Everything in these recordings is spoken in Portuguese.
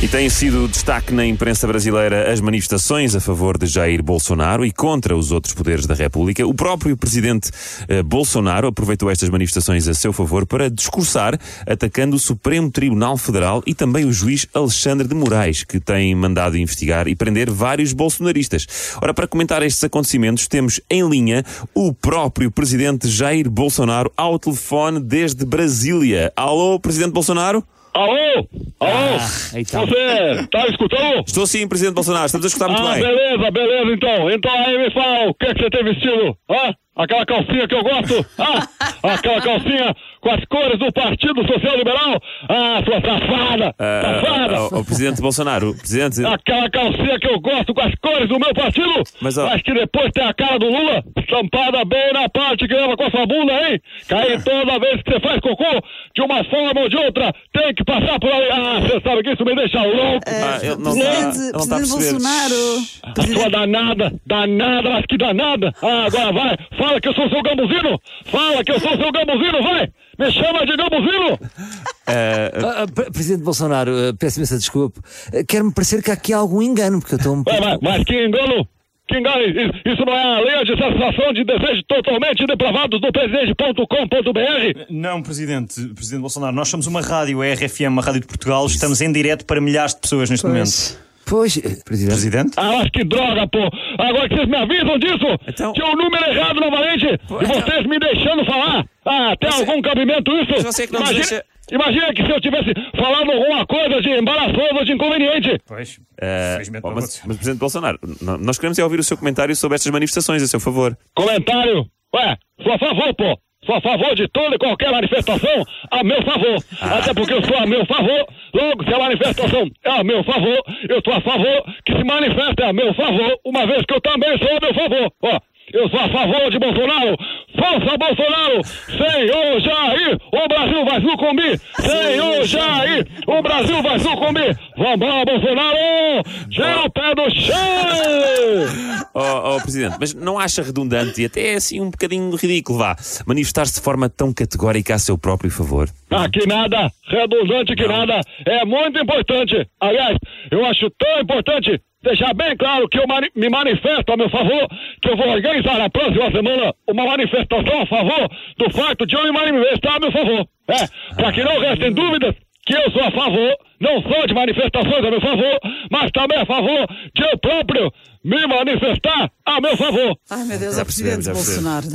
E tem sido destaque na imprensa brasileira as manifestações a favor de Jair Bolsonaro e contra os outros poderes da República. O próprio presidente eh, Bolsonaro aproveitou estas manifestações a seu favor para discursar, atacando o Supremo Tribunal Federal e também o juiz Alexandre de Moraes, que tem mandado investigar e prender vários bolsonaristas. Ora, para comentar estes acontecimentos, temos em linha o próprio presidente Jair Bolsonaro ao telefone desde Brasília. Alô, presidente Bolsonaro? Alô? Alô? então. Você tá escutando? Estou sim, presidente Bolsonaro, estamos a escutar muito ah, bem. beleza, beleza, então. Então aí me fala, o que, que você tem vestido? Hã? Aquela calcinha que eu gosto? Ah, aquela calcinha com as cores do Partido Social Liberal? Ah, sua safada! Ah, safada! Ah, ah, o presidente Bolsonaro, presidente. Aquela calcinha que eu gosto com as cores do meu partido, Mas, ó- que depois tem a cara do Lula estampada bem na parte que leva com a sua bunda, hein? Aí toda vez que você faz cocô, de uma forma ou de outra, tem que passar por ali. Ah, você sabe que isso me deixa louco. Ah, ele não presidente, não presidente perceber. Bolsonaro. A sua danada, danada, mas que danada. Ah, agora vai, fala que eu sou seu gambuzino. Fala que eu sou seu gambuzino, vai. Me chama de gambuzino. Pre- Presidente Bolsonaro, ah, peço imensa desculpa. Quer-me parecer que há aqui algum engano, porque eu estou um pouco. vai, mas que engano. Que engano, isso não é a lei de satisfação de desejos totalmente depravados do presidente.com.br? Não, Presidente. Presidente Bolsonaro, nós somos uma rádio, a RFM, uma rádio de Portugal. Estamos em direto para milhares de pessoas neste momento. Pois, eh, Presidente. Presidente? Ah, mas que droga, pô! Agora que vocês me avisam disso! Então- Que o número é errado novamente! E vocês me deixando falar! Ah, tem algum cabimento isso? Mas você que não imagina, deixa- imagina que se eu tivesse falado alguma coisa de embaraçoso ou de inconveniente! Pois. Ah, oh, não mas, mas, presidente Bolsonaro, nós queremos é ouvir o seu comentário sobre estas manifestações, a seu favor. Comentário! Ué, sou a favor, pô! Sou a favor de toda e qualquer manifestação a meu favor. Até porque eu sou a meu favor. Logo, se a manifestação é a meu favor, eu sou a favor que se manifeste a meu favor, uma vez que eu também sou a meu favor. Ó, eu sou a favor de Bolsonaro. Força Bolsonaro! Senhor Jair, o Brasil vai sucumbir! Senhor Jair, o Brasil vai sucumbir! Vambora, Bolsonaro! Tira o pé do chão! Oh, oh, presidente, mas não acha redundante e até assim um bocadinho ridículo, vá, manifestar-se de forma tão categórica a seu próprio favor? Ah, que nada, redundante que nada, é muito importante. Aliás, eu acho tão importante deixar bem claro que eu mani- me manifesto a meu favor, que eu vou organizar na próxima semana uma manifestação a favor do fato de eu me manifestar a meu favor. É, para que não restem dúvidas que eu sou a favor, não só de manifestações a meu favor, mas também a favor de eu próprio me manifestar a meu favor. Ai meu Deus, é o presidente já Bolsonaro. que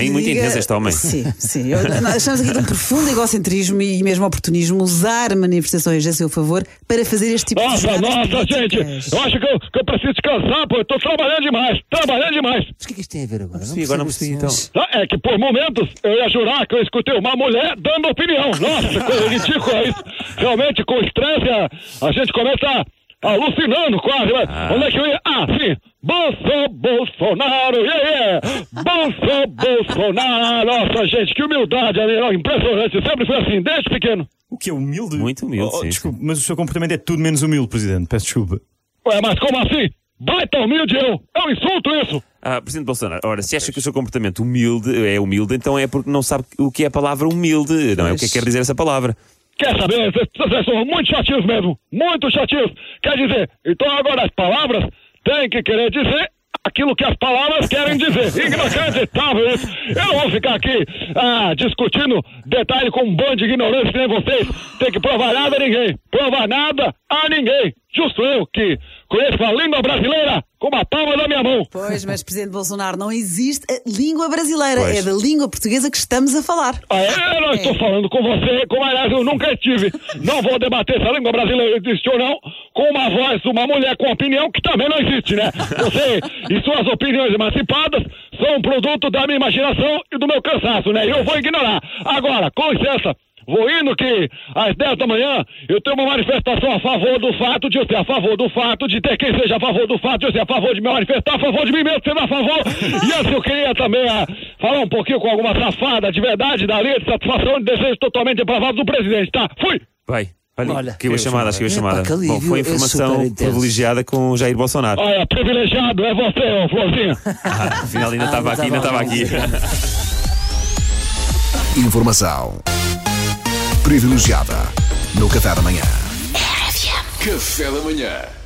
É muito diga- intenso este homem. Sim, sim. Eu, nós estamos aqui de um profundo egocentrismo e mesmo oportunismo, usar manifestações a seu favor para fazer este tipo de Nossa, nossa, gente, eu acho que eu, que eu preciso descansar, pô, eu tô trabalhando demais, trabalhando demais. Mas o que é que isto tem a ver agora? Sim, agora não percebi, então. É que por momentos eu ia jurar que eu escutei uma mulher dando opinião. Nossa, coisa ridícula isso. Realmente, com estresse, a, a gente começa alucinando quase. Mas Onde é que eu ia? Ah, sim. Bolso Bolsonaro, yeah, yeah. Bolso Bolsonaro. Nossa, gente, que humildade impressionante. Sempre foi assim, desde pequeno. O que é humilde? Muito humilde, Oh, sim, desculpe, mas o seu comportamento é tudo menos humilde, Presidente. Peço desculpa. Ué, mas como assim? Baita humilde eu. É um insulto isso. Ah, presidente Bolsonaro, ora, se acha que o seu comportamento humilde é humilde, então é porque não sabe o que é a palavra humilde, não é? O que é que quer dizer essa palavra? Quer saber? Vocês são muito chatinhos mesmo. Muito chatinhos. Quer dizer, então agora as palavras têm que querer dizer aquilo que as palavras querem dizer. Inacreditável isso. Eu não vou ficar aqui ah, discutindo detalhe com um bando de ignorantes que nem vocês. Tem que provar nada a ninguém. Provar nada a ninguém. Justo eu que conheço a língua brasileira como a palma da minha mão. Pois, mas presidente Bolsonaro, não existe a língua brasileira, Pois. é da língua portuguesa que estamos a falar. Ah, é? Eu não estou falando com você, como aliás eu nunca estive. Não vou debater se a língua brasileira existe ou não com uma voz de uma mulher com opinião que também não existe, né? Você e suas opiniões emancipadas são um produto da minha imaginação e do meu cansaço, né? E eu vou ignorar. Agora, com licença. Vou indo que às 10 da manhã eu tenho uma manifestação a favor do fato de eu ser a favor do fato de ter quem seja a favor do fato de eu ser a favor de me manifestar a favor de mim mesmo sendo a favor. E assim eu queria também ah, falar um pouquinho com alguma safada de verdade da linha de satisfação de desejos totalmente depravados do presidente, tá? Fui! Vai, Olha, Olha. a chamada, que a chamada. que alívio, Bom, foi é informação intenso. privilegiada com o Jair Bolsonaro. Olha, privilegiado é você, ô Florzinha. Ah, afinal, ainda Ah, estava aqui, ainda estava aqui. Informação privilegiada no Café da Manhã. Café da manhã.